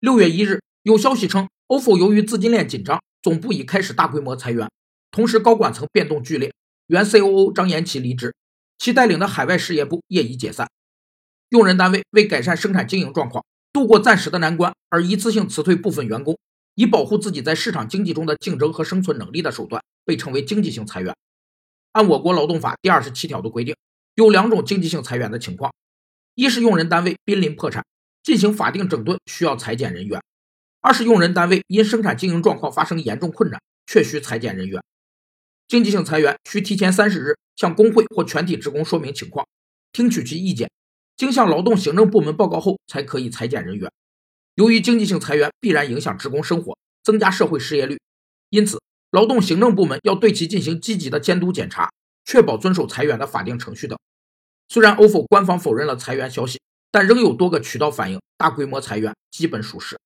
六月一日，有消息称，ofo 由于资金链紧张，总部已开始大规模裁员，同时高管层变动剧烈，原 COO 张延奇离职，其带领的海外事业部业已解散。用人单位为改善生产经营状况，度过暂时的难关，而一次性辞退部分员工，以保护自己在市场经济中的竞争和生存能力的手段，被称为经济性裁员。按我国劳动法第二十七条的规定，有两种经济性裁员的情况：一是用人单位濒临破产，进行法定整顿需要裁减人员。二是用人单位因生产经营状况发生严重困难，确需裁减人员。经济性裁员需提前三十日向工会或全体职工说明情况，听取其意见，经向劳动行政部门报告后才可以裁减人员。由于经济性裁员必然影响职工生活，增加社会失业率，因此劳动行政部门要对其进行积极的监督检查，确保遵守裁员的法定程序等。虽然 ofo 官方否认了裁员消息，但仍有多个渠道反映大规模裁员基本属实。